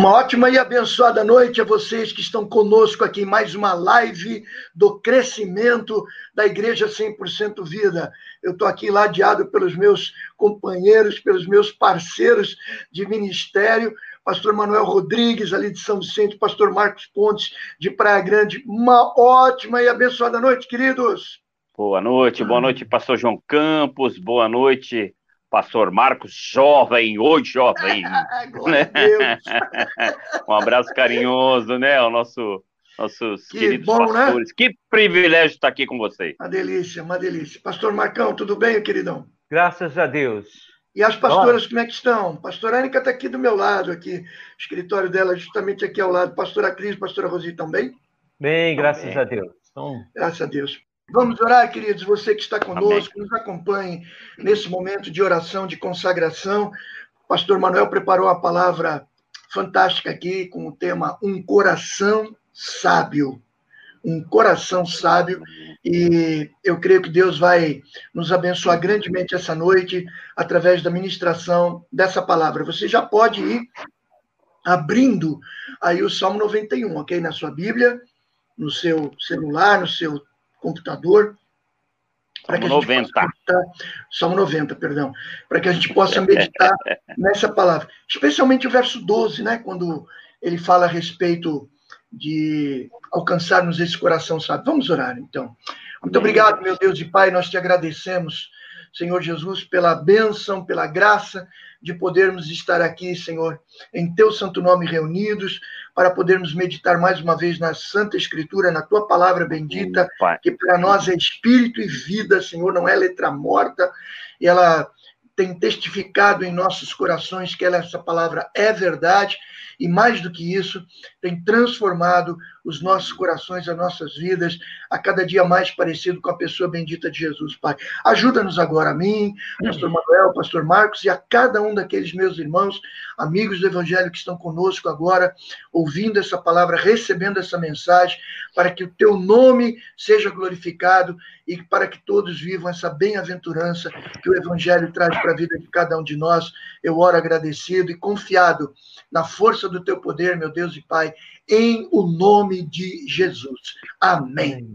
Uma ótima e abençoada noite a vocês que estão conosco aqui em mais uma live do crescimento da Igreja 100% Vida. Eu estou aqui ladeado pelos meus companheiros, pelos meus parceiros de ministério, pastor Manuel Rodrigues, ali de São Vicente, pastor Marcos Pontes, de Praia Grande. Uma ótima e abençoada noite, queridos. Boa noite, boa noite, pastor João Campos, boa noite, pastor Marcos, jovem, oi jovem. né? um abraço carinhoso, né, ao nosso nossos que queridos bom, né? pastores. Né? Que privilégio estar aqui com vocês. Uma delícia, uma delícia. Pastor Marcão, tudo bem, queridão? Graças a Deus. E as pastoras, como é que estão? Pastora Ânica está aqui do meu lado, aqui, o escritório dela justamente aqui ao lado. Pastora Cris, pastora Rosi também? Bem, graças Amém. a Deus. Então... Graças a Deus. Vamos orar, queridos, você que está conosco, Amém. nos acompanhe nesse momento de oração, de consagração. O pastor Manuel preparou a palavra fantástica aqui com o tema Um Coração Sábio. Um coração sábio, e eu creio que Deus vai nos abençoar grandemente essa noite através da ministração dessa palavra. Você já pode ir abrindo aí o Salmo 91, ok? Na sua Bíblia, no seu celular, no seu computador. Salmo 90. Meditar, Salmo 90, perdão. Para que a gente possa meditar nessa palavra. Especialmente o verso 12, né? Quando ele fala a respeito de alcançarmos esse coração sábio. Vamos orar, então. Muito obrigado, meu Deus e Pai. Nós te agradecemos, Senhor Jesus, pela bênção, pela graça de podermos estar aqui, Senhor, em teu santo nome reunidos, para podermos meditar mais uma vez na Santa Escritura, na tua palavra bendita, que para nós é espírito e vida, Senhor, não é letra morta, e ela tem testificado em nossos corações que ela, essa palavra é verdade e mais do que isso, tem transformado os nossos corações, as nossas vidas, a cada dia mais parecido com a pessoa bendita de Jesus, Pai. Ajuda-nos agora a mim, Pastor Manuel, Pastor Marcos e a cada um daqueles meus irmãos, amigos do Evangelho que estão conosco agora, ouvindo essa palavra, recebendo essa mensagem, para que o teu nome seja glorificado e para que todos vivam essa bem-aventurança que o Evangelho traz para a vida de cada um de nós. Eu oro agradecido e confiado na força do teu poder, meu Deus e Pai, em o nome de Jesus. Amém.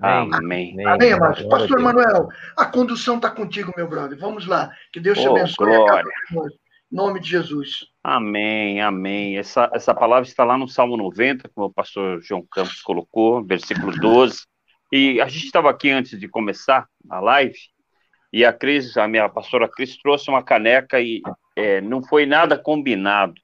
Amém. Amém, Amém amados. Pastor Manuel, a condução está contigo, meu brother. Vamos lá. Que Deus te oh, abençoe. Glória. Em nome de Jesus. Amém, amém. Essa, essa palavra está lá no Salmo 90, como o pastor João Campos colocou, versículo 12. E a gente estava aqui antes de começar a live, e a Cris, a minha pastora Cris, trouxe uma caneca e é, não foi nada combinado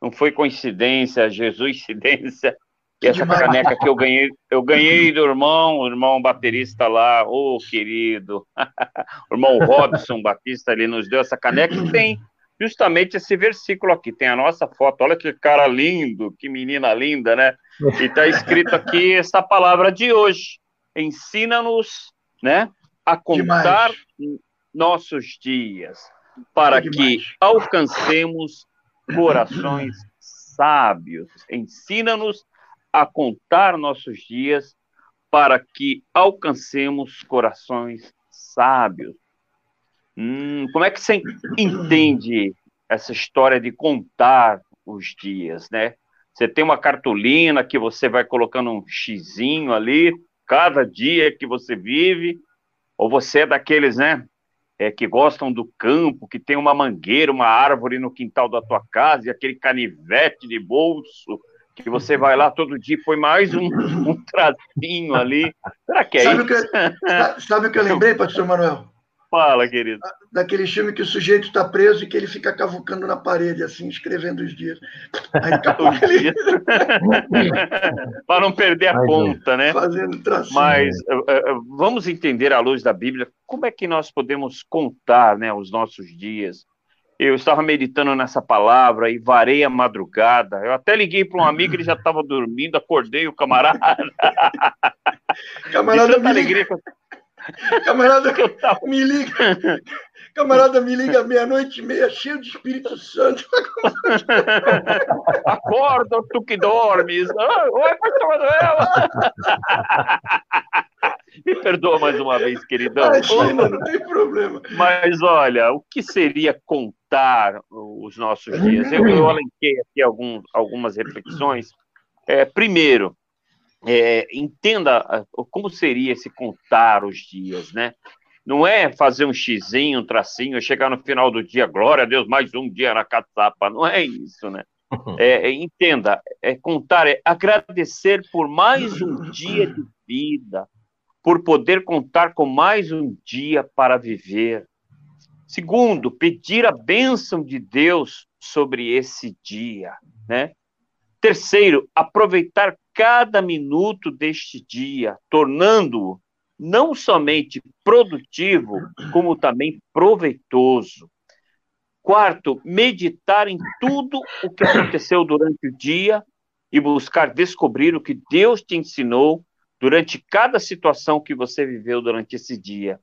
não foi coincidência, Jesuscidência. E essa caneca que eu ganhei, eu ganhei do irmão, o irmão baterista lá, ô oh, querido, o irmão Robson Batista, ele nos deu essa caneca e tem justamente esse versículo aqui, tem a nossa foto, olha que cara lindo, que menina linda, né? E está escrito aqui essa palavra de hoje, ensina-nos, né, a contar Demais. nossos dias, para que alcancemos corações sábios. Ensina-nos a contar nossos dias para que alcancemos corações sábios. Hum, como é que você entende essa história de contar os dias, né? Você tem uma cartolina que você vai colocando um xizinho ali, cada dia que você vive, ou você é daqueles, né? É, que gostam do campo, que tem uma mangueira, uma árvore no quintal da tua casa e aquele canivete de bolso que você vai lá todo dia põe mais um, um tracinho ali. Será que é sabe isso? O que, sabe o que eu lembrei, pastor Manuel? Fala, querido. Daquele filme que o sujeito está preso e que ele fica cavucando na parede, assim, escrevendo os dias. Aí ele... Para não perder a Ai, conta, né? Fazendo tracinho. Mas uh, uh, vamos entender à luz da Bíblia como é que nós podemos contar né, os nossos dias. Eu estava meditando nessa palavra e varei a madrugada. Eu até liguei para um amigo, ele já estava dormindo, acordei o camarada. Camarada, me alegria. Camarada, me liga. Camarada, me liga meia-noite e meia, cheio de Espírito Santo. Acorda, tu que dormes. Oi, pastor Manuel. Me perdoa mais uma vez, queridão. Imagina, não tem problema. Mas olha, o que seria contar? os nossos dias. Eu, eu alenquei aqui alguns, algumas reflexões. É, primeiro, é, entenda ah, como seria esse contar os dias, né? Não é fazer um xizinho, um tracinho, chegar no final do dia, glória a Deus, mais um dia na caçapa. Não é isso, né? É, é, entenda, é contar, é agradecer por mais um dia de vida, por poder contar com mais um dia para viver. Segundo, pedir a bênção de Deus sobre esse dia, né? Terceiro, aproveitar cada minuto deste dia, tornando-o não somente produtivo, como também proveitoso. Quarto, meditar em tudo o que aconteceu durante o dia e buscar descobrir o que Deus te ensinou durante cada situação que você viveu durante esse dia.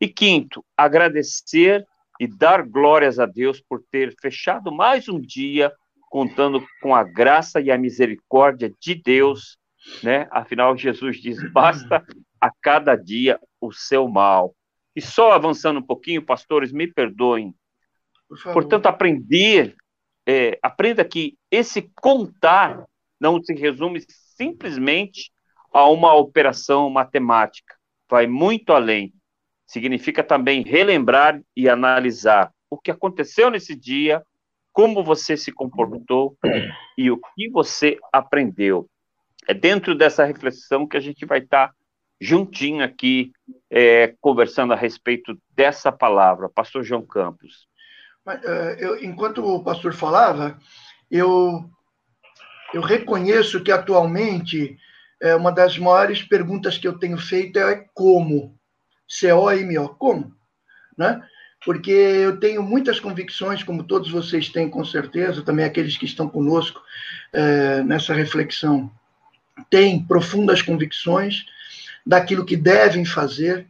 E quinto, agradecer e dar glórias a Deus por ter fechado mais um dia contando com a graça e a misericórdia de Deus, né? Afinal, Jesus diz: basta a cada dia o seu mal. E só avançando um pouquinho, pastores, me perdoem. Por Portanto, aprender, é, aprenda que esse contar não se resume simplesmente a uma operação matemática. Vai muito além. Significa também relembrar e analisar o que aconteceu nesse dia, como você se comportou e o que você aprendeu. É dentro dessa reflexão que a gente vai estar juntinho aqui, é, conversando a respeito dessa palavra. Pastor João Campos. Mas, uh, eu, enquanto o pastor falava, eu, eu reconheço que atualmente é, uma das maiores perguntas que eu tenho feito é como. C-O-M-O, como? Né? Porque eu tenho muitas convicções, como todos vocês têm, com certeza, também aqueles que estão conosco é, nessa reflexão, têm profundas convicções daquilo que devem fazer,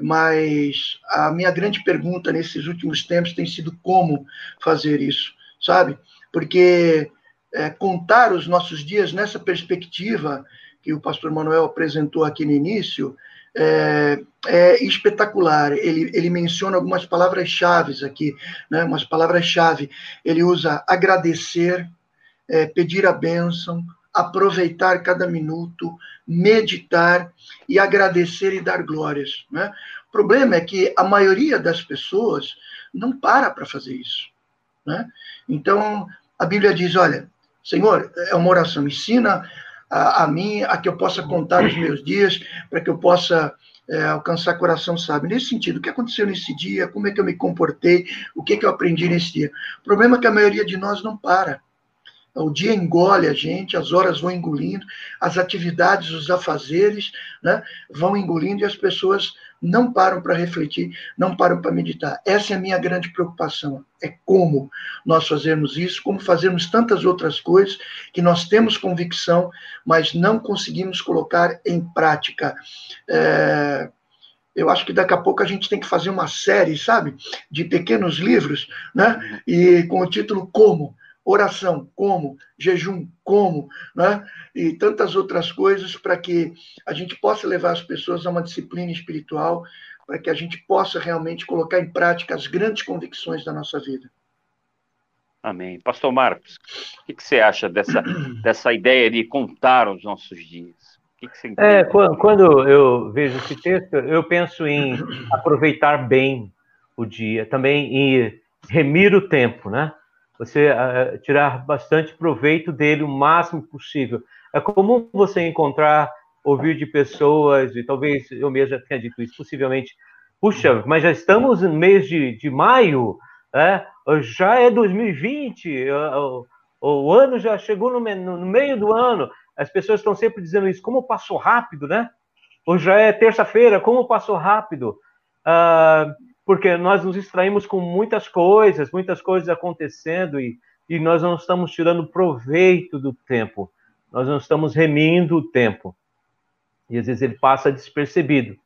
mas a minha grande pergunta nesses últimos tempos tem sido como fazer isso, sabe? Porque é, contar os nossos dias nessa perspectiva que o pastor Manuel apresentou aqui no início, é, é espetacular. Ele, ele menciona algumas palavras-chave aqui, né? umas palavras-chave. Ele usa agradecer, é, pedir a bênção, aproveitar cada minuto, meditar e agradecer e dar glórias. Né? O problema é que a maioria das pessoas não para para fazer isso. Né? Então, a Bíblia diz: olha, Senhor, é uma oração, ensina a, a mim, a que eu possa contar os meus dias, para que eu possa é, alcançar coração sábio. Nesse sentido, o que aconteceu nesse dia, como é que eu me comportei, o que, é que eu aprendi nesse dia. O problema é que a maioria de nós não para. O dia engole a gente, as horas vão engolindo, as atividades, os afazeres né, vão engolindo e as pessoas não param para refletir, não param para meditar. Essa é a minha grande preocupação. É como nós fazemos isso, como fazemos tantas outras coisas que nós temos convicção, mas não conseguimos colocar em prática. É... Eu acho que daqui a pouco a gente tem que fazer uma série, sabe, de pequenos livros, né? E com o título Como oração, como, jejum, como, né? e tantas outras coisas para que a gente possa levar as pessoas a uma disciplina espiritual, para que a gente possa realmente colocar em prática as grandes convicções da nossa vida. Amém. Pastor Marcos, o que, que você acha dessa, dessa ideia de contar os nossos dias? O que, que você é, quando eu vejo esse texto, eu penso em aproveitar bem o dia, também em remir o tempo, né? Você uh, tirar bastante proveito dele o máximo possível. É comum você encontrar, ouvir de pessoas, e talvez eu mesmo já tenha dito isso, possivelmente, puxa, mas já estamos no mês de, de maio, né? já é 2020, o, o ano já chegou no, no, meio do ano, as pessoas estão sempre dizendo isso, como passou rápido, né? Hoje já é terça-feira, como passou rápido. Uh, porque nós nos distraímos com muitas coisas, muitas coisas acontecendo e, e nós não estamos tirando proveito do tempo, nós não estamos remindo o tempo. E às vezes ele passa despercebido.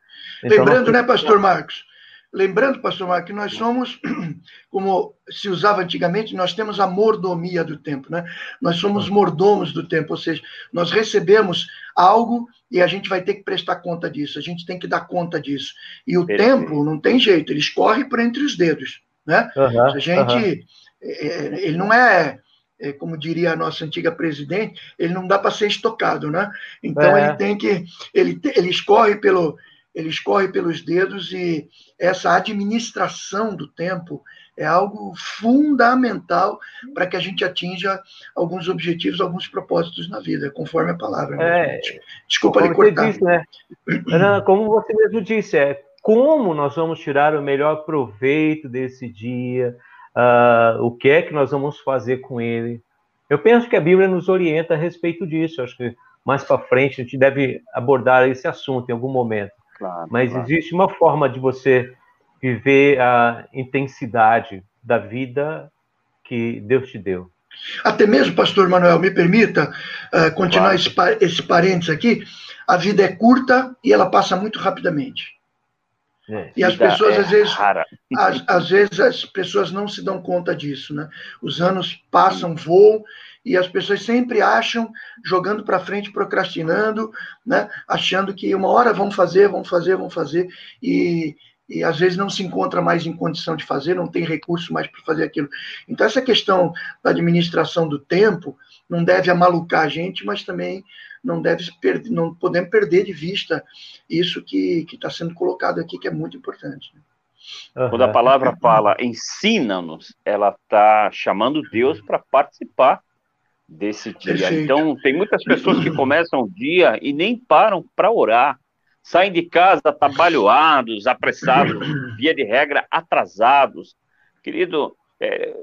Então, Lembrando, nós... né, Pastor Marcos? Lembrando, pastor Marcos, que nós somos, como se usava antigamente, nós temos a mordomia do tempo, né? Nós somos mordomos do tempo, ou seja, nós recebemos algo e a gente vai ter que prestar conta disso, a gente tem que dar conta disso. E o Perfeito. tempo não tem jeito, ele escorre por entre os dedos. Né? Uhum, a gente. Uhum. Ele não é, é, como diria a nossa antiga presidente, ele não dá para ser estocado, né? Então é. ele tem que. Ele, ele escorre pelo. Ele escorre pelos dedos e essa administração do tempo é algo fundamental para que a gente atinja alguns objetivos, alguns propósitos na vida, conforme a palavra. Né, é, Desculpa lhe cortar. Disse, né? como você mesmo disse, é como nós vamos tirar o melhor proveito desse dia, uh, o que é que nós vamos fazer com ele. Eu penso que a Bíblia nos orienta a respeito disso. Eu acho que mais para frente a gente deve abordar esse assunto em algum momento. Claro, Mas claro. existe uma forma de você viver a intensidade da vida que Deus te deu. Até mesmo, pastor Manuel, me permita uh, continuar claro. esse, esse parênteses aqui. A vida é curta e ela passa muito rapidamente. É, e as pessoas, é às vezes, às, às, vezes, as pessoas não se dão conta disso, né? Os anos passam, voam, e as pessoas sempre acham, jogando para frente, procrastinando, né? Achando que uma hora vão fazer, vão fazer, vão fazer, e, e às vezes não se encontra mais em condição de fazer, não tem recurso mais para fazer aquilo. Então, essa questão da administração do tempo não deve amalucar a gente, mas também não deve perder, não podemos perder de vista isso que está sendo colocado aqui, que é muito importante. Né? Quando a palavra fala ensina-nos, ela está chamando Deus para participar desse dia. Perfeito. Então, tem muitas pessoas que começam o dia e nem param para orar saem de casa atabalhoados, apressados, via de regra, atrasados. Querido, é,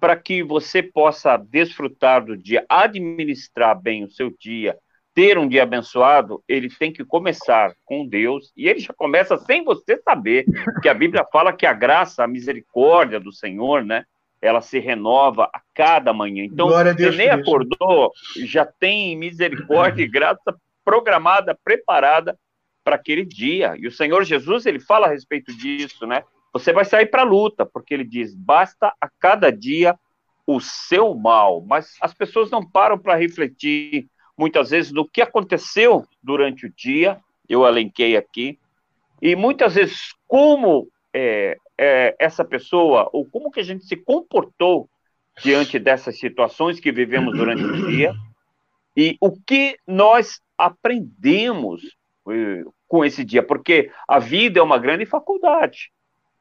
para que você possa desfrutar do dia, administrar bem o seu dia, ter um dia abençoado, ele tem que começar com Deus, e ele já começa sem você saber, porque a Bíblia fala que a graça, a misericórdia do Senhor, né, ela se renova a cada manhã. Então, você nem acordou, já tem misericórdia e graça programada, preparada para aquele dia. E o Senhor Jesus, ele fala a respeito disso, né? Você vai sair para a luta, porque ele diz: basta a cada dia o seu mal. Mas as pessoas não param para refletir, muitas vezes, no que aconteceu durante o dia, eu alenquei aqui, e muitas vezes como é, é, essa pessoa, ou como que a gente se comportou diante dessas situações que vivemos durante o dia, e o que nós aprendemos com esse dia, porque a vida é uma grande faculdade.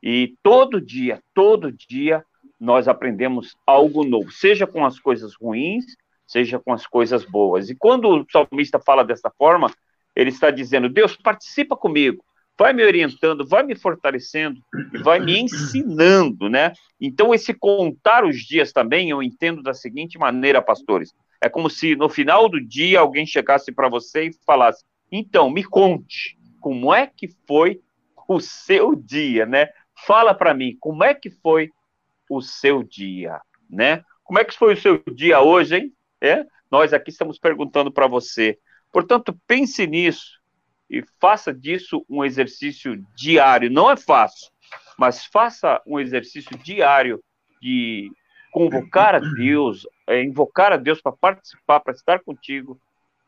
E todo dia, todo dia, nós aprendemos algo novo, seja com as coisas ruins, seja com as coisas boas. E quando o salmista fala dessa forma, ele está dizendo: Deus, participa comigo, vai me orientando, vai me fortalecendo e vai me ensinando, né? Então, esse contar os dias também, eu entendo da seguinte maneira, pastores: é como se no final do dia alguém chegasse para você e falasse: então, me conte, como é que foi o seu dia, né? Fala para mim, como é que foi o seu dia, né? Como é que foi o seu dia hoje, hein? É? Nós aqui estamos perguntando para você. Portanto, pense nisso e faça disso um exercício diário. Não é fácil, mas faça um exercício diário de convocar a Deus, é, invocar a Deus para participar, para estar contigo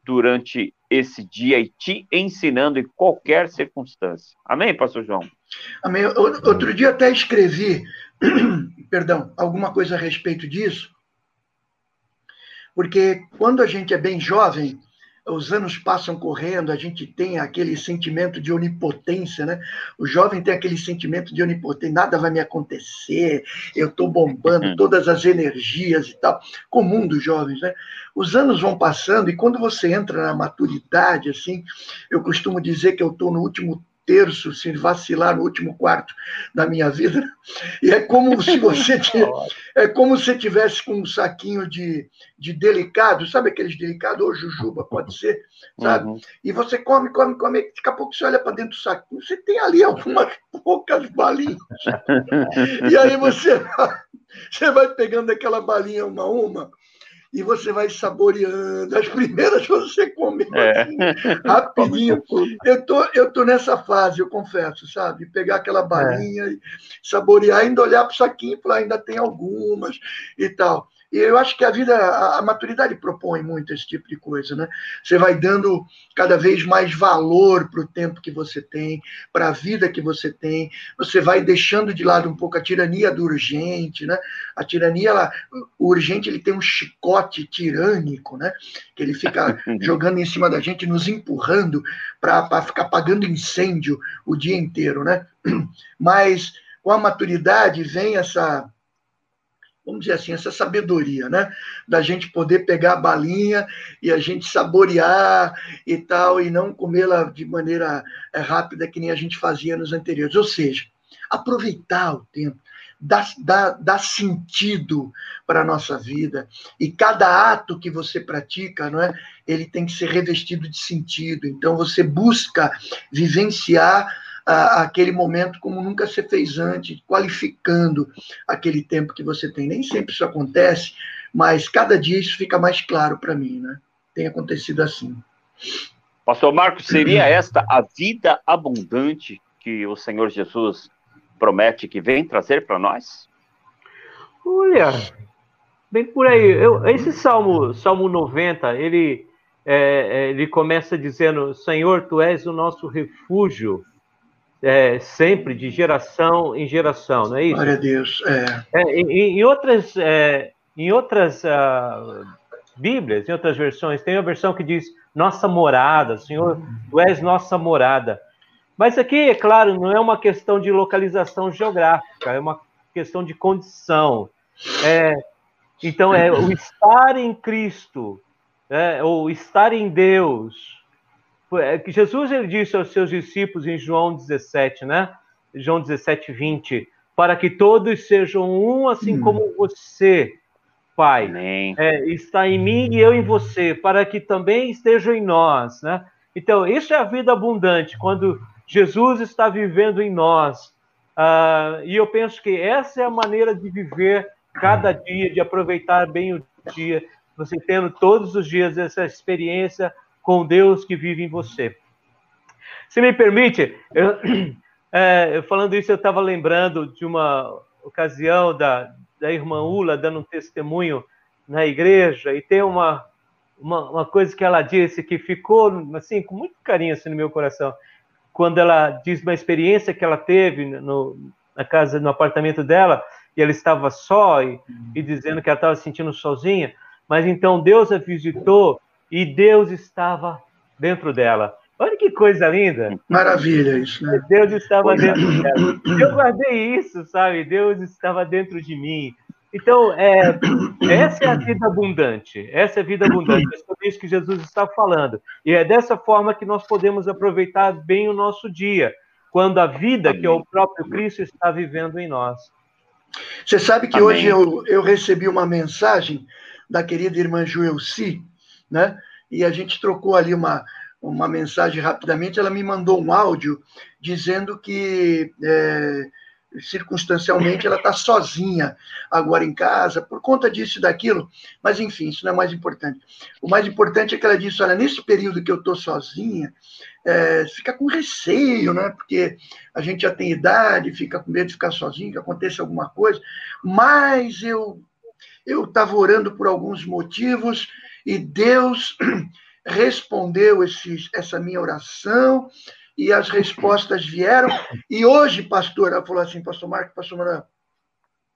durante esse dia e te ensinando em qualquer circunstância. Amém, pastor João? Amém. Outro dia até escrevi, perdão, alguma coisa a respeito disso, porque quando a gente é bem jovem, os anos passam correndo, a gente tem aquele sentimento de onipotência, né? O jovem tem aquele sentimento de onipotência, nada vai me acontecer, eu estou bombando uhum. todas as energias e tal, comum dos jovens, né? Os anos vão passando e quando você entra na maturidade, assim, eu costumo dizer que eu estou no último terço, se vacilar no último quarto da minha vida. E é como se você é como se tivesse com um saquinho de, de delicado, sabe aqueles delicados, ou jujuba, pode ser, sabe? Uhum. E você come, come, come, daqui a pouco você olha para dentro do saquinho, você tem ali algumas poucas balinhas. e aí você, você vai pegando aquela balinha uma a uma, e você vai saboreando. As primeiras você come é. assim, rapidinho. Eu tô, eu tô nessa fase, eu confesso, sabe? Pegar aquela balinha é. e saborear, ainda olhar para o saquinho e falar, ainda tem algumas e tal. E eu acho que a vida, a, a, maturidade propõe muito esse tipo de coisa, né? Você vai dando cada vez mais valor para o tempo que você tem, para a vida que você tem. Você vai deixando de lado um pouco a tirania do urgente, né? A tirania, ela, o urgente, ele tem um chicote tirânico, né? Que ele fica jogando em cima da gente, nos empurrando para ficar apagando incêndio o dia inteiro, né? Mas com a maturidade vem essa vamos dizer assim, essa sabedoria, né? Da gente poder pegar a balinha e a gente saborear e tal, e não comê-la de maneira é, rápida que nem a gente fazia nos anteriores. Ou seja, aproveitar o tempo, dar, dar, dar sentido para a nossa vida. E cada ato que você pratica, não é? ele tem que ser revestido de sentido. Então, você busca vivenciar a, aquele momento como nunca se fez antes, qualificando aquele tempo que você tem. Nem sempre isso acontece, mas cada dia isso fica mais claro para mim, né? Tem acontecido assim. Pastor Marcos, seria esta a vida abundante que o Senhor Jesus promete que vem trazer para nós? Olha, bem por aí. Eu, esse Salmo, Salmo 90, ele, é, é, ele começa dizendo: Senhor, tu és o nosso refúgio é, sempre, de geração em geração, não é isso? Glória a Deus. É. é em, em, outras, é, em outras uh, Bíblias, em outras versões, tem uma versão que diz nossa morada, Senhor, tu és nossa morada. Mas aqui, é claro, não é uma questão de localização geográfica, é uma questão de condição. É, então, é o estar em Cristo, é, ou estar em Deus, que Jesus ele disse aos seus discípulos em João 17, né? João 17, 20, para que todos sejam um, assim hum. como você, Pai, é, está em mim e eu em você, para que também estejam em nós, né? Então, isso é a vida abundante, quando Jesus está vivendo em nós. Uh, e eu penso que essa é a maneira de viver cada dia, de aproveitar bem o dia, você tendo todos os dias essa experiência com Deus que vive em você. Se me permite, eu, é, falando isso, eu estava lembrando de uma ocasião da, da irmã Ula dando um testemunho na igreja, e tem uma, uma, uma, coisa que ela disse que ficou assim com muito carinho assim, no meu coração. Quando ela diz uma experiência que ela teve no, na casa, no apartamento dela, e ela estava só e, e dizendo que ela estava se sentindo sozinha, mas então Deus a visitou e Deus estava dentro dela. Olha que coisa linda. Maravilha isso, né? Deus estava dentro dela. Eu guardei isso, sabe? Deus estava dentro de mim. Então, é, essa é a vida abundante. Essa é a vida abundante. É sobre isso que Jesus está falando. E é dessa forma que nós podemos aproveitar bem o nosso dia, quando a vida que é o próprio Cristo está vivendo em nós. Você sabe que Amém. hoje eu, eu recebi uma mensagem da querida irmã Joelci, né? E a gente trocou ali uma, uma mensagem rapidamente. Ela me mandou um áudio dizendo que é, circunstancialmente ela está sozinha agora em casa por conta disso e daquilo. Mas enfim, isso não é mais importante. O mais importante é que ela disse: olha, nesse período que eu estou sozinha, é, fica com receio, né? Porque a gente já tem idade, fica com medo de ficar sozinho, que aconteça alguma coisa. Mas eu eu estava orando por alguns motivos e Deus respondeu essa minha oração e as respostas vieram. E hoje, pastor, ela falou assim, pastor Marco, pastor Manuel,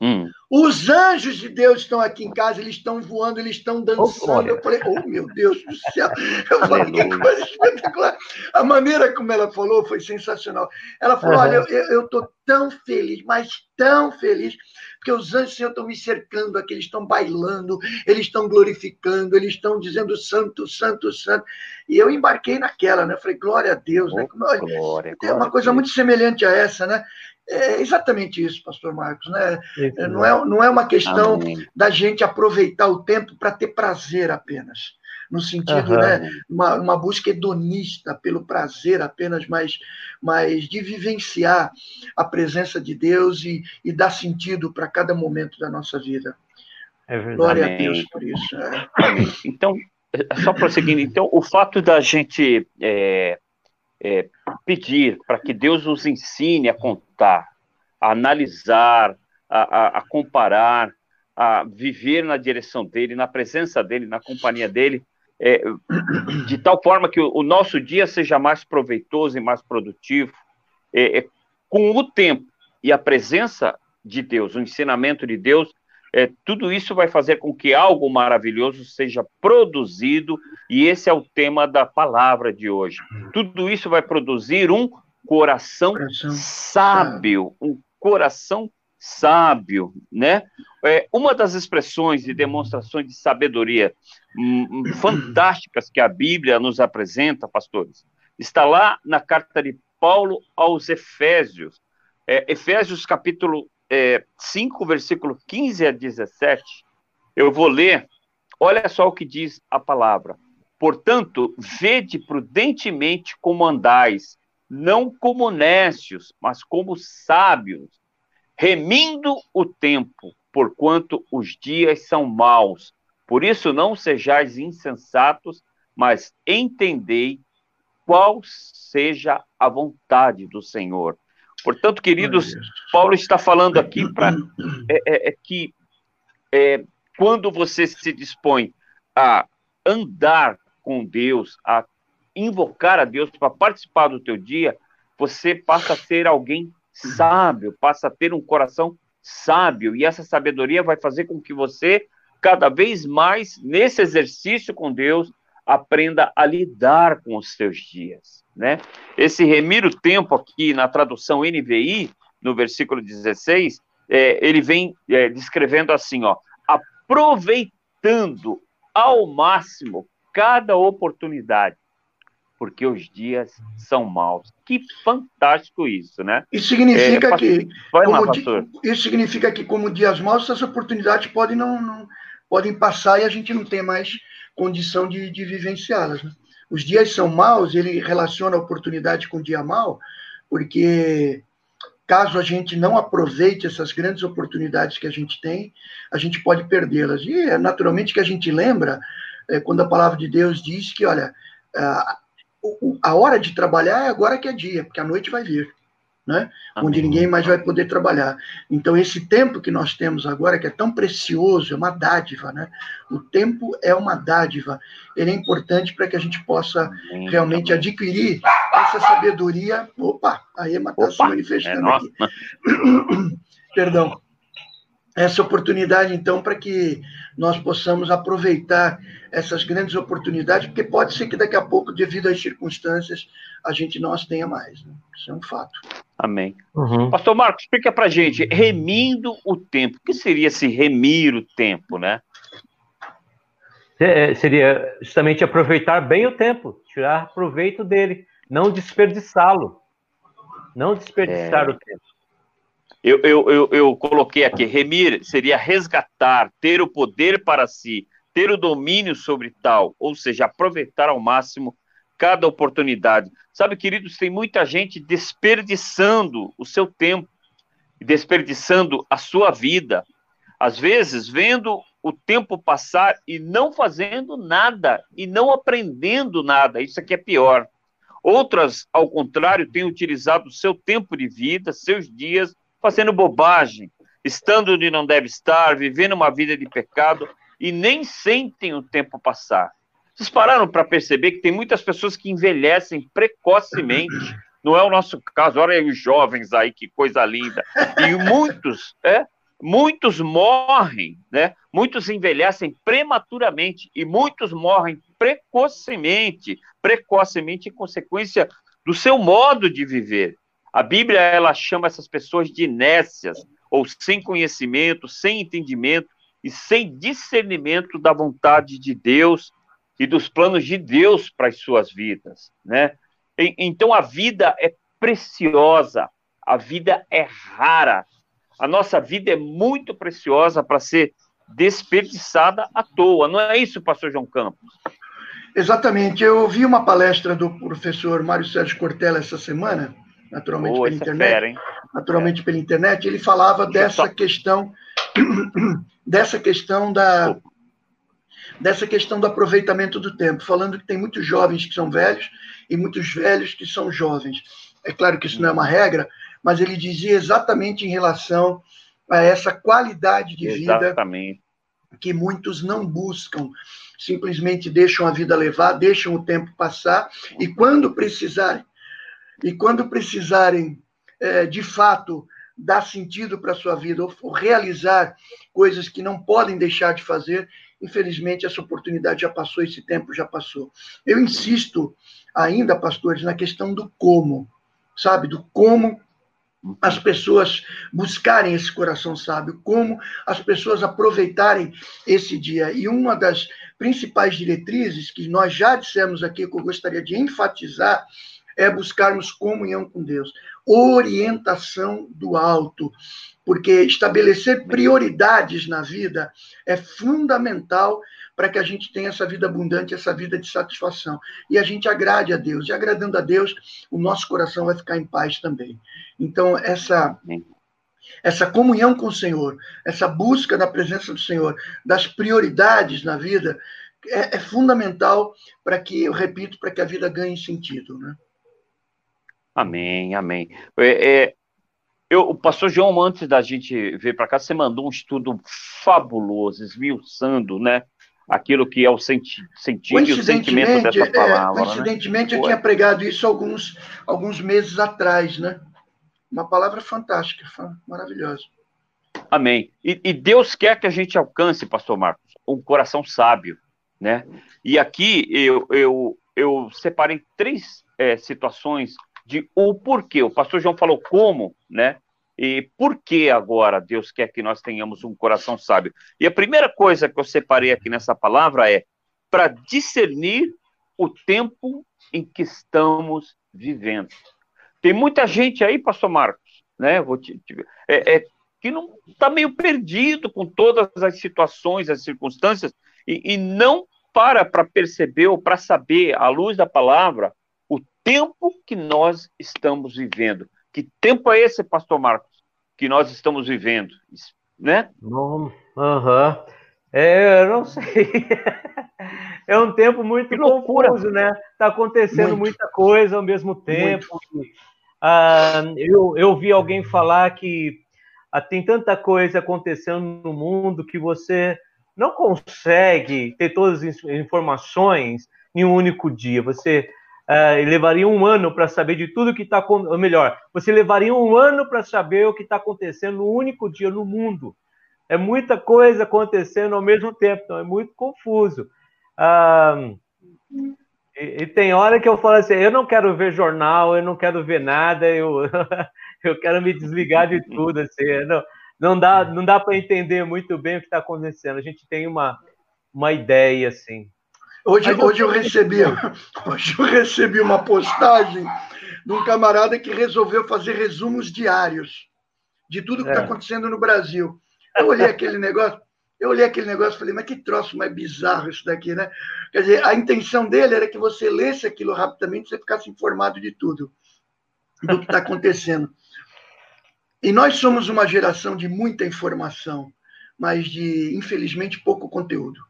Hum. Os anjos de Deus estão aqui em casa, eles estão voando, eles estão dançando. Oh, eu falei, oh meu Deus do céu! Eu falei, que coisa espetacular. A maneira como ela falou foi sensacional. Ela falou: uhum. olha, eu estou tão feliz, mas tão feliz, porque os anjos Senhor estão me cercando aqui, eles estão bailando, eles estão glorificando, eles estão dizendo santo, santo, santo. E eu embarquei naquela, né? Eu falei, glória a Deus, oh, né? Glória, é uma coisa muito semelhante a essa, né? É exatamente isso, pastor Marcos. Né? É, não, é, não é uma questão Amém. da gente aproveitar o tempo para ter prazer apenas. No sentido, uhum. né, uma, uma busca hedonista pelo prazer apenas, mas, mas de vivenciar a presença de Deus e, e dar sentido para cada momento da nossa vida. É verdade. Glória Amém. a Deus por isso. É. Então, só prosseguindo, então, o fato da gente é, é, pedir para que Deus nos ensine a contar, a analisar, a, a, a comparar, a viver na direção dele, na presença dele, na companhia dele, é, de tal forma que o, o, nosso dia seja mais proveitoso e mais produtivo, é, é, com o tempo e a presença de Deus, o ensinamento de Deus, é, tudo isso vai fazer com que algo maravilhoso seja produzido, e esse é o tema da palavra de hoje. Tudo isso vai produzir um coração, coração sábio, um coração sábio, né? É, uma das expressões e demonstrações de sabedoria hum, hum, fantásticas que a Bíblia nos apresenta, pastores, está lá na carta de Paulo aos Efésios, é, Efésios capítulo é, 5, versículo 15 a 17, eu vou ler, olha só o que diz a palavra. Portanto, vede prudentemente como andais, não como nécios, mas como sábios, remindo o tempo, porquanto os dias são maus. Por isso não sejais insensatos, mas entendei qual seja a vontade do Senhor. Portanto, queridos, Paulo está falando aqui para é, é, é, que é, quando você se dispõe a andar com Deus, a invocar a Deus para participar do teu dia, você passa a ser alguém sábio, passa a ter um coração sábio, e essa sabedoria vai fazer com que você, cada vez mais, nesse exercício com Deus, aprenda a lidar com os seus dias né? Esse remir o tempo aqui na tradução NVI, no versículo 16, é, ele vem é, descrevendo assim, ó, aproveitando ao máximo cada oportunidade, porque os dias são maus. Que fantástico isso, né? Isso significa é, que vai lá, pastor. Isso significa que como dias maus, essas oportunidades podem não, não podem passar e a gente não tem mais condição de, de vivenciá-las, né? os dias são maus, ele relaciona a oportunidade com o dia mau, porque caso a gente não aproveite essas grandes oportunidades que a gente tem, a gente pode perdê-las. E é naturalmente que a gente lembra é, quando a palavra de Deus diz que, olha, a, a hora de trabalhar é agora que é dia, porque a noite vai vir né? onde ninguém mais vai poder trabalhar. Então, esse tempo que nós temos agora, que é tão precioso, é uma dádiva, né? O tempo é uma dádiva. Ele é importante para que a gente possa realmente adquirir essa sabedoria. Opa, aí está se manifestando é aqui. Perdão. Essa oportunidade, então, para que nós possamos aproveitar essas grandes oportunidades, porque pode ser que daqui a pouco, devido às circunstâncias, a gente não as tenha mais. Né? Isso é um fato. Amém. Uhum. Pastor Marcos, explica para gente, remindo o tempo. O que seria se remir o tempo, né? É, seria justamente aproveitar bem o tempo, tirar proveito dele, não desperdiçá-lo. Não desperdiçar é... o tempo. Eu, eu, eu, eu, coloquei aqui, remir seria resgatar, ter o poder para si, ter o domínio sobre tal, ou seja, aproveitar ao máximo cada oportunidade. Sabe, queridos, tem muita gente desperdiçando o seu tempo, desperdiçando a sua vida. Às vezes, vendo o tempo passar e não fazendo nada, e não aprendendo nada. Isso aqui é pior. Outras, ao contrário, têm utilizado o seu tempo de vida, seus dias, fazendo bobagem, estando onde não deve estar, vivendo uma vida de pecado e nem sentem o tempo passar. Vocês pararam para perceber que tem muitas pessoas que envelhecem precocemente. Não é o nosso caso. Olha aí os jovens aí, que coisa linda. E muitos, é, muitos morrem, né? Muitos envelhecem prematuramente e muitos morrem precocemente, precocemente em consequência do seu modo de viver. A Bíblia ela chama essas pessoas de nécias, ou sem conhecimento, sem entendimento e sem discernimento da vontade de Deus e dos planos de Deus para as suas vidas, né? Então a vida é preciosa, a vida é rara, a nossa vida é muito preciosa para ser desperdiçada à toa, não é isso, pastor João Campos? Exatamente. Eu ouvi uma palestra do professor Mário Sérgio Cortella essa semana, naturalmente oh, pela internet. Fera, naturalmente é. pela internet, ele falava dessa questão dessa questão da dessa questão do aproveitamento do tempo, falando que tem muitos jovens que são velhos e muitos velhos que são jovens. É claro que isso não é uma regra, mas ele dizia exatamente em relação a essa qualidade de Exatamente. vida que muitos não buscam, simplesmente deixam a vida levar, deixam o tempo passar e quando precisarem e quando precisarem é, de fato dar sentido para a sua vida ou, ou realizar coisas que não podem deixar de fazer, infelizmente essa oportunidade já passou, esse tempo já passou. Eu insisto ainda, pastores, na questão do como, sabe, do como as pessoas buscarem esse coração sábio, como as pessoas aproveitarem esse dia. E uma das principais diretrizes que nós já dissemos aqui, que eu gostaria de enfatizar, é buscarmos comunhão com Deus, orientação do alto, porque estabelecer prioridades na vida é fundamental para que a gente tenha essa vida abundante, essa vida de satisfação. E a gente agrade a Deus. E agradando a Deus, o nosso coração vai ficar em paz também. Então, essa essa comunhão com o Senhor, essa busca da presença do Senhor, das prioridades na vida, é, é fundamental para que, eu repito, para que a vida ganhe sentido. Né? Amém, amém. É, é, eu, o pastor João, antes da gente vir para cá, você mandou um estudo fabuloso, esmiuçando, né? Aquilo que é o senti sentido e o sentimento dessa é, palavra. É, coincidentemente, né? eu tinha pregado isso alguns, alguns meses atrás, né? Uma palavra fantástica, maravilhosa. Amém. E, e, Deus quer que a gente alcance, pastor Marcos, um coração sábio, né? E aqui eu, eu, eu separei três é, situações de o porquê. O pastor João falou como, né? E por que agora Deus quer que nós tenhamos um coração sábio? E a primeira coisa que eu separei aqui nessa palavra é para discernir o tempo em que estamos vivendo. Tem muita gente aí, pastor Marcos, né? Vou te, é, é, que não está meio perdido com todas as situações, as circunstâncias, e, e não para para perceber ou para saber, à luz da palavra, tempo que nós estamos vivendo. Que tempo é esse, pastor Marcos, que nós estamos vivendo? Né? Aham. Uhum. É, eu não sei. é um tempo muito confuso, né? Está acontecendo muito. muita coisa ao mesmo tempo. Ah, eu, eu vi alguém falar que ah, tem tanta coisa acontecendo no mundo que você não consegue ter todas as informações em um único dia. Você uh, levaria um ano para saber de tudo que está acontecendo. Melhor, você levaria um ano para saber o que está acontecendo no único dia no mundo. É muita coisa acontecendo ao mesmo tempo, então é muito confuso. Uh, e, e, tem hora que eu falo assim: eu não quero ver jornal, eu não quero ver nada, eu, eu quero me desligar de tudo. Assim, não, não dá, não dá para entender muito bem o que está acontecendo. A gente tem uma, uma ideia assim. Hoje, eu, hoje, eu recebi, hoje eu recebi uma postagem de um camarada que resolveu fazer resumos diários de tudo que está é. acontecendo no Brasil. Eu olhei aquele negócio, eu olhei aquele negócio e falei, mas que troço mais bizarro isso daqui, né? Quer dizer, a intenção dele era que você lesse aquilo rapidamente, você ficasse informado de tudo, do que está acontecendo. E nós somos uma geração de muita informação, mas de, infelizmente, pouco conteúdo.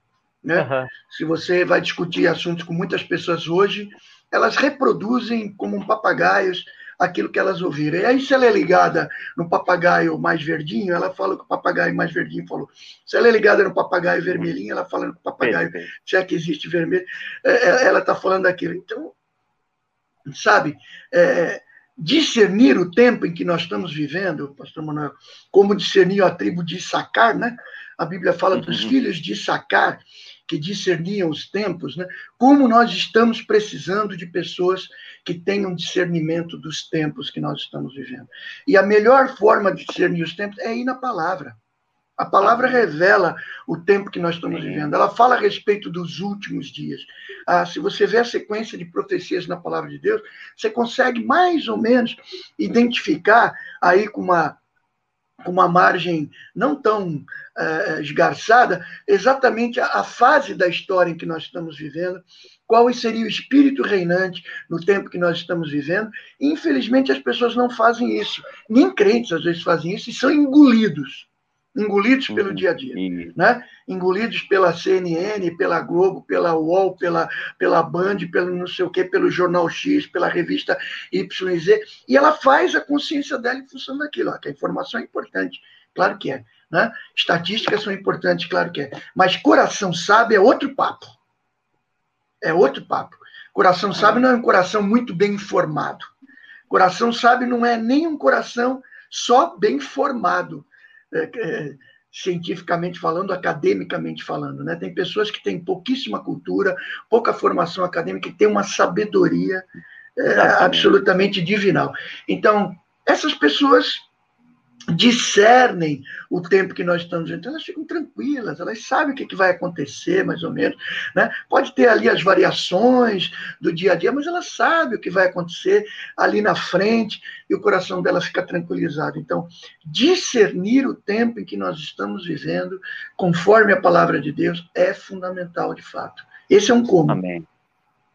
Né? Uhum. Se você vai discutir assuntos com muitas pessoas hoje, elas reproduzem como um papagaios aquilo que elas ouviram. E aí, se ela é ligada no papagaio mais verdinho, ela fala que o papagaio mais verdinho falou. Se ela é ligada no papagaio vermelhinho, ela fala no papagaio, se é que existe vermelho, é, é, ela está falando aquilo. Então, sabe, é, discernir o tempo em que nós estamos vivendo, pastor Manuel, como discernir a tribo de Sacar, né? A Bíblia fala dos uhum. filhos de Sacar, que discerniam os tempos, né? como nós estamos precisando de pessoas que tenham discernimento dos tempos que nós estamos vivendo. E a melhor forma de discernir os tempos é ir na palavra. A palavra revela o tempo que nós estamos vivendo. Ela fala a respeito dos últimos dias. Ah, se você vê a sequência de profecias na palavra de Deus, você consegue mais ou menos identificar aí com uma uma margem não tão uh, esgarçada, exatamente a, a, fase da história em que nós estamos vivendo, qual seria o espírito reinante no tempo que nós estamos vivendo. Infelizmente, as pessoas não fazem isso. Nem crentes, às vezes, fazem isso e são engolidos engolidos pelo uhum. dia a dia, né? engolidos pela CNN, pela Globo, pela UOL, pela, pela Band, pelo não sei o quê, pelo Jornal X, pela revista YZ, e ela faz a consciência dela em função daquilo, ó, que a informação é importante, claro que é. Né? Estatísticas são importantes, claro que é. Mas coração sábio é outro papo. É outro papo. Coração sábio não é um coração muito bem informado. Coração sábio não é nem um coração só bem formado, é, é, cientificamente falando, academicamente falando. Né? Tem pessoas que têm pouquíssima cultura, pouca formação acadêmica, que têm uma sabedoria é, absolutamente divinal. Então, essas pessoas discernem o tempo que nós estamos vivendo, elas ficam tranquilas, elas sabem o que, vai acontecer, mais ou menos. Né? Pode ter ali as variações do dia a dia, mas elas sabem o que vai acontecer ali na frente e o coração dela fica tranquilizado. Então, discernir o tempo em que nós estamos vivendo, conforme a palavra de Deus, é fundamental de fato. Esse é um como. Amém.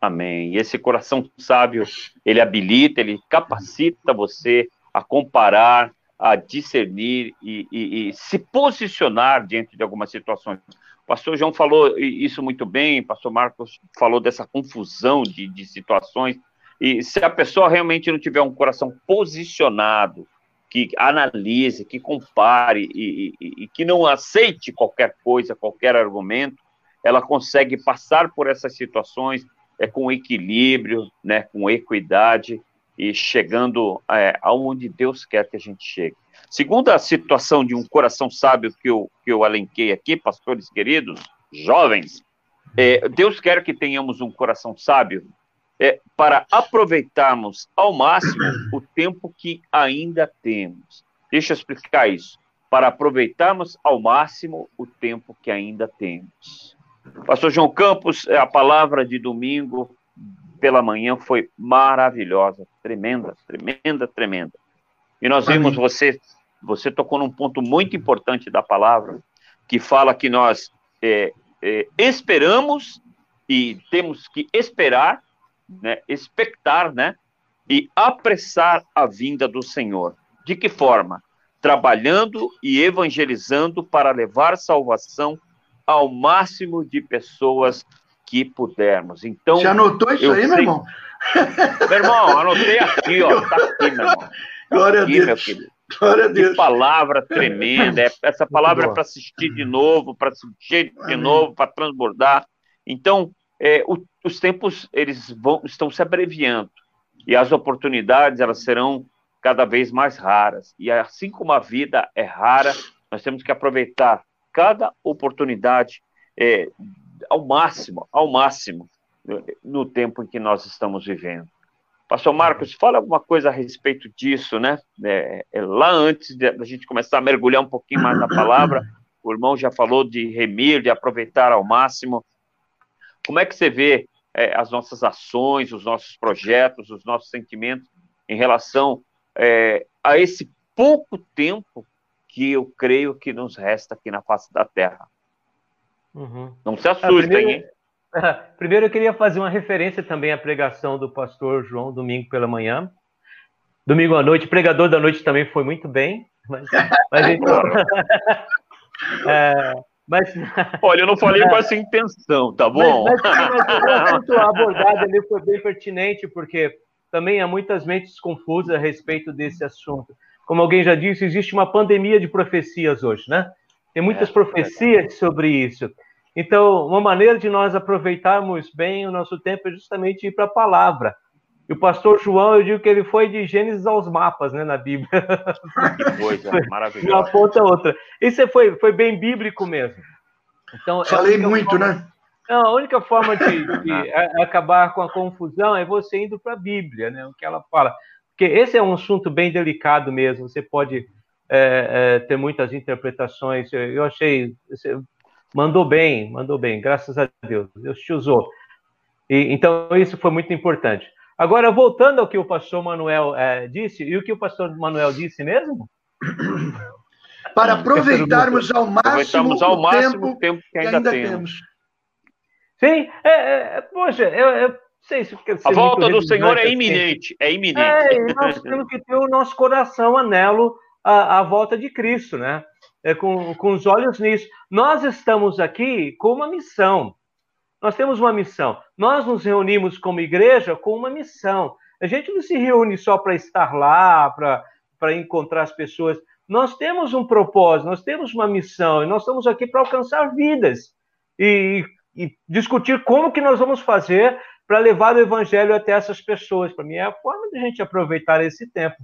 Amém. E esse coração sábio, ele habilita, ele capacita você a comparar, a discernir e, e, e, se posicionar diante de algumas situações. O pastor João falou isso muito bem, o pastor Marcos falou dessa confusão de, de situações. E se a pessoa realmente não tiver um coração posicionado, que analise, que compare e, e que não aceite qualquer coisa, qualquer argumento, ela consegue passar por essas situações é, com equilíbrio, né, com equidade e chegando é, aonde Deus quer que a gente chegue. Segunda situação de um coração sábio que eu, que eu alenquei aqui, pastores queridos, jovens, é, Deus quer que tenhamos um coração sábio é, para aproveitarmos ao máximo o tempo que ainda temos. Deixa eu explicar isso. Para aproveitarmos ao máximo o tempo que ainda temos. Pastor João Campos, a palavra de domingo pela manhã foi maravilhosa, tremenda, tremenda, tremenda. E nós vimos você, você tocou num ponto muito importante da palavra, que fala que nós é, é, esperamos e temos que esperar, né, expectar, né, e apressar a vinda do Senhor. De que forma? Trabalhando e evangelizando para levar salvação ao máximo de pessoas que pudermos. Então, Você anotou isso aí, sei... meu irmão? Meu irmão, anotei aqui, ó. Tá aqui, meu irmão. Tá Glória aqui, a Deus. Glória a Deus. Que palavra tremenda. É, essa palavra é para assistir de novo, para assistir de Amém. novo, para transbordar. Então, é, o, os tempos eles vão, estão se abreviando e as oportunidades elas serão cada vez mais raras. E assim como a vida é rara, nós temos que aproveitar cada oportunidade é, ao máximo, ao máximo, no tempo em que nós estamos vivendo. Pastor Marcos, fala alguma coisa a respeito disso, né? É, é, lá antes da gente começar a mergulhar um pouquinho mais na palavra, o irmão já falou de remir, de aproveitar ao máximo. Como é que você vê é, as nossas ações, os nossos projetos, os nossos sentimentos em relação é, a esse pouco tempo que eu creio que nos resta aqui na face da Terra. Uhum. Não se assustem, ah, primeiro, hein? Primeiro eu queria fazer uma referência também à pregação do pastor João, domingo pela manhã. Domingo à noite, pregador da noite também foi muito bem. Mas, mas então, é, mas, Olha, eu não falei com essa intenção, tá bom? Mas, mas, a abordagem ali foi bem pertinente, porque também há muitas mentes confusas a respeito desse assunto como alguém já disse, existe uma pandemia de profecias hoje, né? Tem muitas é, profecias é sobre isso. Então, uma maneira de nós aproveitarmos bem o nosso tempo é justamente ir para a palavra. E o pastor João, eu digo que ele foi de Gênesis aos mapas, né, na Bíblia. Que coisa maravilhosa. Uma ponta a outra. Isso foi, foi bem bíblico mesmo. Então, Falei muito, forma, né? Não, a única forma de, de acabar com a confusão é você indo para a Bíblia, né? O que ela fala. Porque esse é um assunto bem delicado mesmo, você pode é, é, ter muitas interpretações. Eu achei. Mandou bem, mandou bem, graças a Deus. Deus te usou. E, então, isso foi muito importante. Agora, voltando ao que o pastor Manuel é, disse, e o que o pastor Manuel disse mesmo? Para aproveitarmos ao máximo, ao máximo o tempo, que ainda, ainda temos. temos. Sim, é, é, poxa, eu, eu sei se A volta do Senhor é iminente, é iminente. É, nós temos que ter o nosso coração anelo à, à volta de Cristo, né? É, com, com os olhos nisso. Nós estamos aqui com uma missão. Nós temos uma missão. Nós nos reunimos como igreja com uma missão. A gente não se reúne só para estar lá, para encontrar as pessoas. nós temos um propósito, nós temos uma missão, e nós estamos aqui para alcançar vidas e, e, discutir como que nós vamos fazer para levar o evangelho até essas pessoas. Para mim, é a forma de a gente aproveitar esse tempo.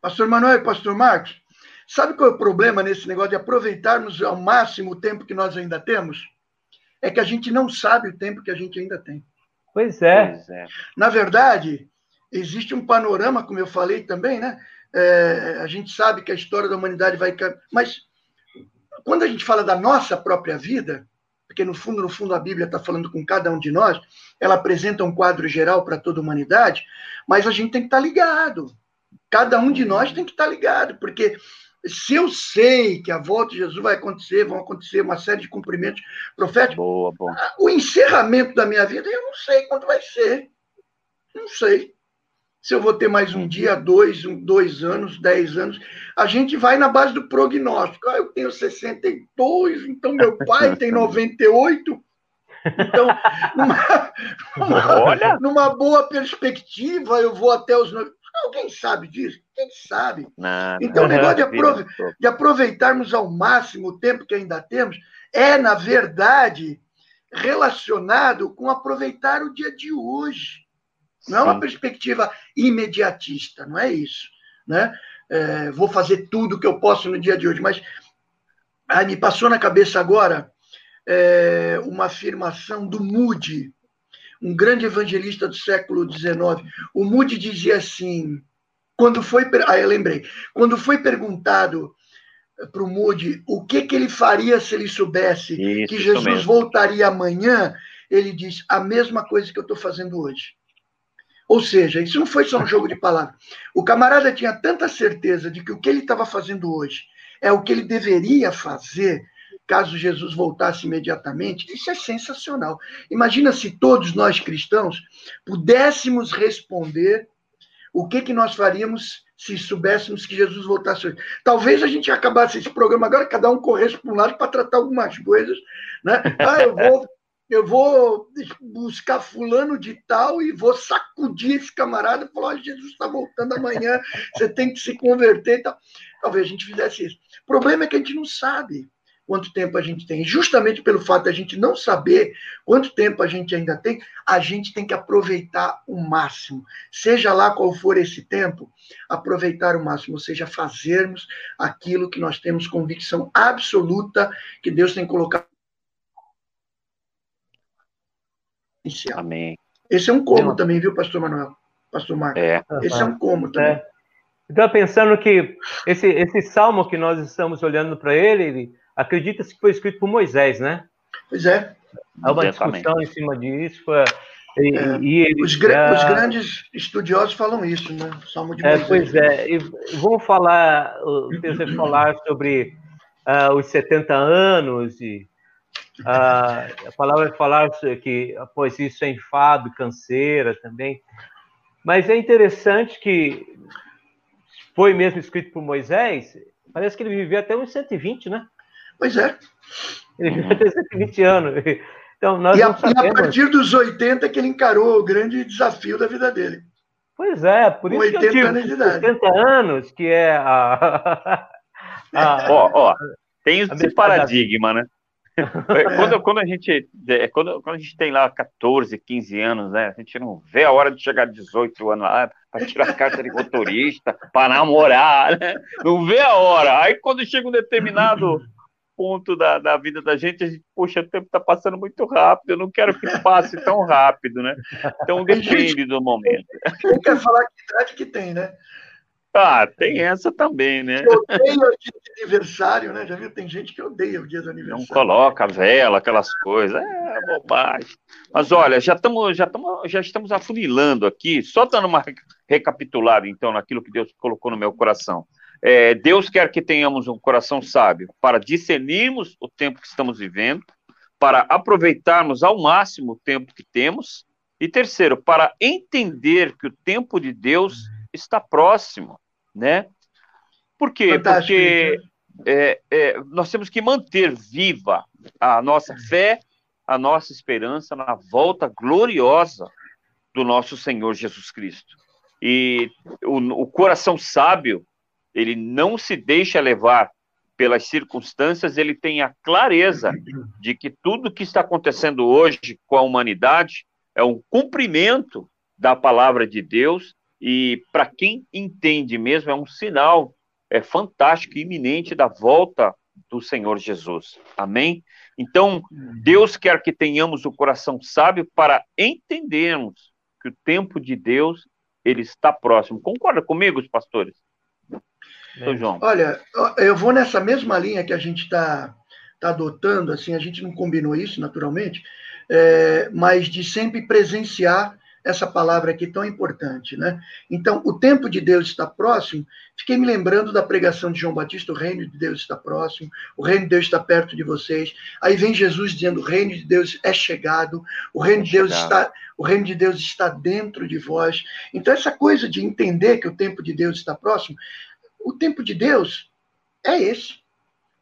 Pastor Manuel Pastor Marcos, sabe qual é o problema nesse negócio de aproveitarmos ao máximo o tempo que nós ainda temos? É que a gente não sabe o tempo que a gente ainda tem. Pois é. Pois é. Na verdade, existe um panorama, como eu falei também, né? É, a gente sabe que a história da humanidade vai. Mas quando a gente fala da nossa própria vida, porque no fundo, no fundo, a Bíblia está falando com cada um de nós, ela apresenta um quadro geral para toda a humanidade, mas a gente tem que estar tá ligado. Cada um de nós tem que estar tá ligado, porque se eu sei que a volta de Jesus vai acontecer, vão acontecer uma série de cumprimentos proféticos, boa, bom. o encerramento da minha vida, eu não sei quando vai ser. Não sei se eu vou ter mais um dia, dois, um, dois anos, dez anos. A gente vai na base do prognóstico. Ah, eu tenho 62, então meu pai tem 98. Então, numa, numa, numa boa perspectiva, eu vou até os. Alguém sabe disso? Quem sabe? Não, então, o negócio de, aprove de aproveitarmos ao máximo o tempo que ainda temos é, na verdade, relacionado com aproveitar o dia de hoje. Não é uma perspectiva imediatista, não é isso. Né? É, vou fazer tudo que eu posso no dia de hoje, mas ah, me passou na cabeça agora é, uma afirmação do Moody, um grande evangelista do século XIX. O Moody dizia assim, quando foi, ah, eu lembrei, quando foi perguntado para o Moody o que, que ele faria se ele soubesse isso, que Jesus voltaria amanhã, ele diz a mesma coisa que eu estou fazendo hoje. Ou seja, isso não foi só um jogo de palavras. O camarada tinha tanta certeza de que o que ele estava fazendo hoje é o que ele deveria fazer caso Jesus voltasse imediatamente. Isso é sensacional. Imagina se todos nós cristãos pudéssemos responder o que, que nós faríamos se soubéssemos que Jesus voltasse hoje. Talvez a gente acabasse esse programa agora, cada um corresse para um lado para tratar algumas coisas. Né? Ah, eu vou eu vou buscar fulano de tal e vou sacudir esse camarada e falar, oh, Jesus está voltando amanhã, você tem que se converter e tal. Talvez a gente fizesse isso. O problema é que a gente não sabe quanto tempo a gente tem. E justamente pelo fato de a gente não saber quanto tempo a gente ainda tem, a gente tem que aproveitar o máximo. Seja lá qual for esse tempo, aproveitar o máximo, ou seja, fazermos aquilo que nós temos convicção absoluta que Deus tem colocado. Amém. Esse é um como também, viu, pastor Manuel? Pastor Marcos? É. Esse é um como também. É. Então, pensando que esse, esse salmo que nós estamos olhando para ele, ele acredita-se que foi escrito por Moisés, né? Pois é. Há uma discussão em cima disso. E, é. e ele, os, gra os, grandes estudiosos falam isso, né? Salmo de é, Moisés. pois é. E vamos falar, o Pedro falar sobre uh, os 70 anos e ah, a palavra vai falar que após isso é enfado, canseira também. Mas é interessante que foi mesmo escrito por Moisés, parece que ele viveu até uns 120, né? Pois é. Ele viveu até 120 anos. Então, nós e, a, e a partir dos 80 que ele encarou o grande desafio da vida dele. Pois é, por isso 80 que eu digo, anos de idade. 80 anos, que é a... Ó, ó, tem esse paradigma, né? quando, quando, a gente, é, quando, quando a gente tem lá 14, 15 anos, né? A gente não vê a hora de chegar a 18 anos lá para tirar a carta de motorista, para namorar, né? Não vê a hora. Aí quando chega um determinado ponto da, da vida da gente, a gente, poxa, o tempo está passando muito rápido, eu não quero que passe tão rápido, né? Então depende do momento. Quem quer falar que idade que tem, né? Ah, tem essa também, né? Eu odeio o dia de aniversário, né? Já viu? Tem gente que odeia o dia do aniversário. Não coloca vela, aquelas coisas. É bobagem. Mas olha, já estamos já estamos já estamos afunilando aqui, só dando uma recapitulada, então, naquilo que Deus colocou no meu coração. É, Deus quer que tenhamos um coração sábio para discernirmos o tempo que estamos vivendo, para aproveitarmos ao máximo o tempo que temos, e terceiro, para entender que o tempo de Deus está próximo né? Por quê? Fantástico. Porque é, é, nós temos que manter viva a nossa fé, a nossa esperança na volta gloriosa do nosso Senhor Jesus Cristo. E o, o coração sábio, ele não se deixa levar pelas circunstâncias, ele tem a clareza de que tudo que está acontecendo hoje com a humanidade é um cumprimento da palavra de Deus e para quem entende mesmo é um sinal é fantástico iminente da volta do Senhor Jesus. Amém? Então, Deus quer que tenhamos o coração sábio para entendermos que o tempo de Deus ele está próximo. Concorda comigo, os pastores? Então, João. Olha, eu vou nessa mesma linha que a gente está tá adotando, assim, a gente não combinou isso, naturalmente, é, mas de sempre presenciar essa palavra aqui tão importante, né? Então, o tempo de Deus está próximo. Fiquei me lembrando da pregação de João Batista: o reino de Deus está próximo, o reino de Deus está perto de vocês. Aí vem Jesus dizendo: o reino de Deus é chegado, o reino de Deus está, o reino de Deus está dentro de vós. Então, essa coisa de entender que o tempo de Deus está próximo, o tempo de Deus é esse.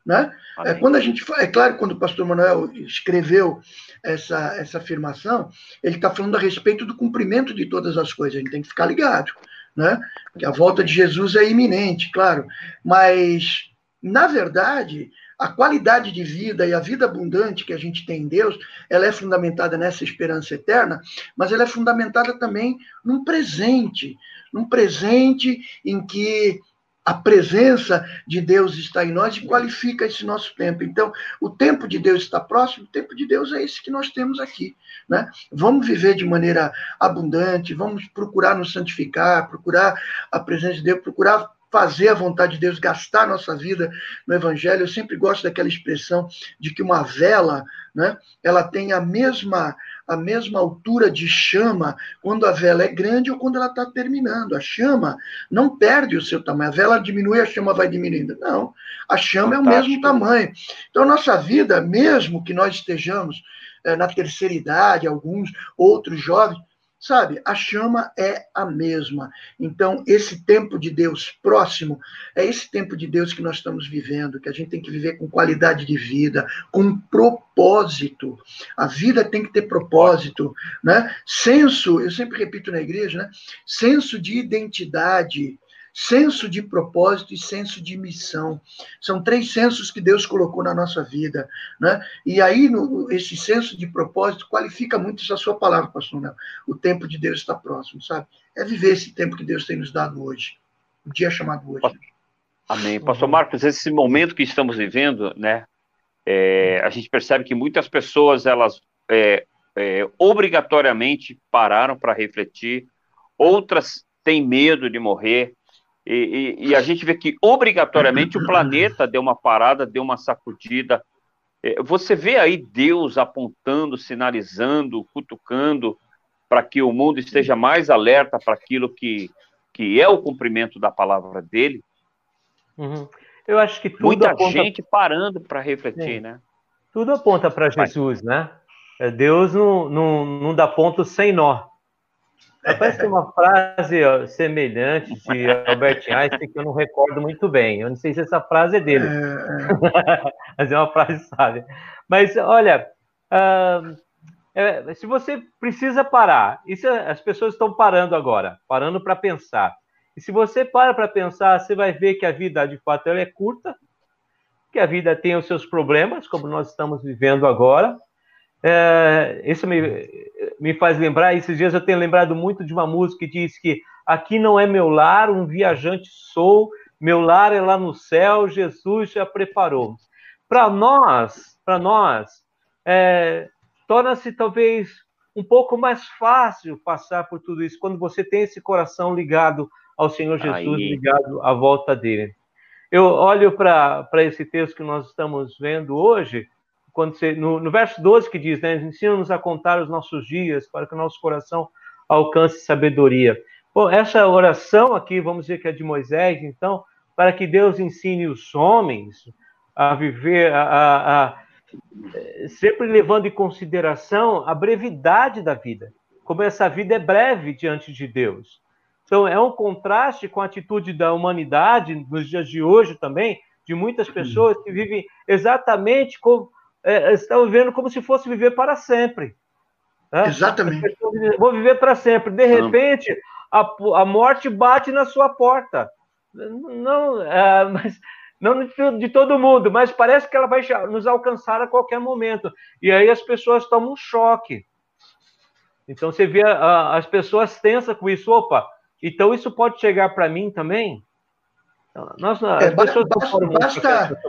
Né? É, quando a gente é claro quando o pastor Manuel escreveu essa, essa afirmação ele está falando a respeito do cumprimento de todas as coisas a gente tem que ficar ligado né? Que a volta de Jesus é iminente claro. Mas na verdade a qualidade de vida e a vida abundante que a gente tem em Deus ela é fundamentada nessa esperança eterna mas ela é fundamentada também num presente num presente em que a presença de Deus está em nós e qualifica esse nosso tempo. Então, o tempo de Deus está próximo, o tempo de Deus é esse que nós temos aqui. Né? Vamos viver de maneira abundante, vamos procurar nos santificar, procurar a presença de Deus, procurar fazer a vontade de Deus, gastar nossa vida no Evangelho. Eu sempre gosto daquela expressão de que uma vela, né, ela tem a mesma a mesma altura de chama quando a vela é grande ou quando ela está terminando. A chama não perde o seu tamanho. A vela diminui, a chama vai diminuindo. Não, a chama Fantástico. é o mesmo tamanho. Então, nossa vida, mesmo que nós estejamos é, na terceira idade, alguns outros jovens, Sabe, a chama é a mesma. Então, esse tempo de Deus próximo é esse tempo de Deus que nós estamos vivendo, que a gente tem que viver com qualidade de vida, com propósito. A vida tem que ter propósito, né? Senso, eu sempre repito na igreja, né? Senso de identidade, senso de propósito e senso de missão. São três sensos que Deus colocou na nossa vida. Né? E aí, no, esse senso de propósito qualifica muito essa sua palavra, pastor Nel. O tempo de Deus está próximo, sabe? É viver esse tempo que Deus tem nos dado hoje. O dia chamado hoje. Amém. Pastor Marcos, esse momento que estamos vivendo, né? É, a gente percebe que muitas pessoas, elas é, é, obrigatoriamente pararam para refletir, outras têm medo de morrer, e, e, e, a gente vê que obrigatoriamente o planeta deu uma parada, deu uma sacudida. É, você vê aí Deus apontando, sinalizando, cutucando para que o mundo esteja mais alerta para aquilo que, que é o cumprimento da palavra dele. Uhum. Eu acho que tudo muita aponta... gente parando para refletir, Sim. né? Tudo aponta para Jesus, né? É, Deus não, não, não dá ponto sem nó. Parece que uma frase semelhante de Albert Einstein que eu não recordo muito bem. Eu não sei se essa frase é dele, é, é. mas é uma frase sábia. Mas olha, uh, é, se você precisa parar, isso as pessoas estão parando agora, parando para pensar. E se você para para pensar, você vai ver que a vida de fato ela é curta, que a vida tem os seus problemas, como nós estamos vivendo agora, é, isso me, me faz lembrar, esses dias eu tenho lembrado muito de uma música que diz que aqui não é meu lar, um viajante sou, meu lar é lá no céu, Jesus já preparou. Para nós, para nós, é, torna-se talvez um pouco mais fácil passar por tudo isso quando você tem esse coração ligado ao Senhor Jesus, Aí. ligado à volta dele. Eu olho para esse texto que nós estamos vendo hoje quando você, no, no verso 12 que diz, né, ensina-nos a contar os nossos dias para que o nosso coração alcance sabedoria. Bom, essa oração aqui, vamos dizer que é de Moisés, então, para que Deus ensine os homens a viver, a, a, a sempre levando em consideração a brevidade da vida, como essa vida é breve diante de Deus. Então, é um contraste com a atitude da humanidade nos dias de hoje também, de muitas pessoas que vivem exatamente como, é, estão vivendo como se fosse viver para sempre. Né? Exatamente. Vou viver para sempre. De repente, a, a morte bate na sua porta. não, uh, mas não de todo mundo, mas parece que ela vai nos alcançar a qualquer momento. E aí as pessoas tomam um choque. Então você vê uh, as pessoas tensas com isso, opa, então isso pode chegar para mim também? Nós, é, basta, basta,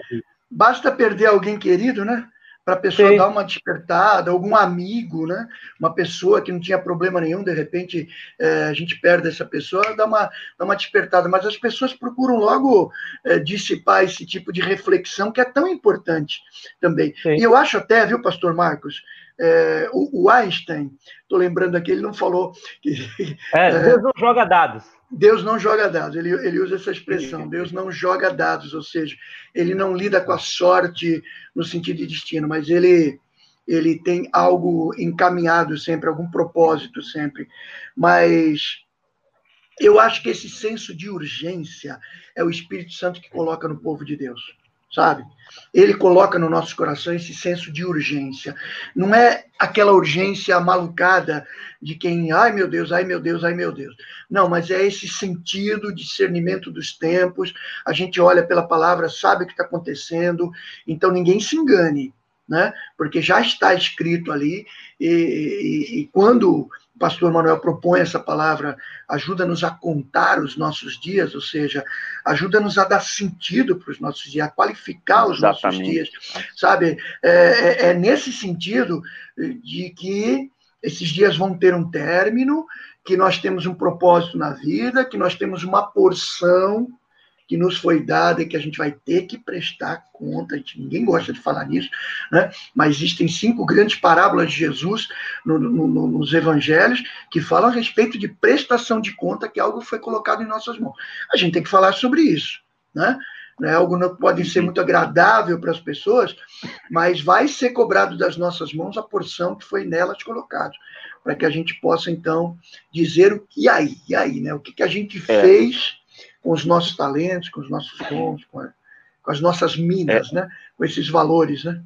basta perder alguém querido, né? Para a pessoa Sim. dar uma despertada, algum amigo, né? Uma pessoa que não tinha problema nenhum, de repente é, a gente perde essa pessoa, dá uma, dá uma despertada. Mas as pessoas procuram logo é, dissipar esse tipo de reflexão que é tão importante também. Sim. E eu acho até, viu, Pastor Marcos, é, o, o, Einstein, estou lembrando aqui, ele não falou que. É, Deus não joga dados. Deus não joga dados, ele, ele usa essa expressão, Deus não joga dados, ou seja, ele não lida com a sorte no sentido de destino, mas ele, ele tem algo encaminhado sempre, algum propósito sempre. Mas eu acho que esse senso de urgência é o Espírito Santo que coloca no povo de Deus sabe? Ele coloca no nosso coração esse senso de urgência. Não é aquela urgência malucada de quem, ai meu Deus, ai meu Deus, ai meu Deus. Não, mas é esse sentido, discernimento dos tempos. A gente olha pela palavra, sabe o que está acontecendo, então ninguém se engane, né? Porque já está escrito ali, e, e, e quando o pastor Manuel propõe essa palavra, ajuda-nos a contar os nossos dias, ou seja, ajuda-nos a dar sentido para os nossos dias, a qualificar os Exatamente. nossos dias, sabe? É, é, é nesse sentido de que esses dias vão ter um término, que nós temos um propósito na vida, que nós temos uma porção que nos foi dada e que a gente vai ter que prestar conta. Gente, ninguém gosta de falar nisso, né? mas existem cinco grandes parábolas de Jesus no, no, no, nos evangelhos que falam a respeito de prestação de conta, que algo foi colocado em nossas mãos. A gente tem que falar sobre isso. Né? É algo não pode ser muito agradável para as pessoas, mas vai ser cobrado das nossas mãos a porção que foi nelas colocado, para que a gente possa então dizer o que aí, e aí, né? O que, que a gente é. fez com os nossos talentos, com os nossos dons, com, a, com as nossas minas, é. né? Com esses valores, né?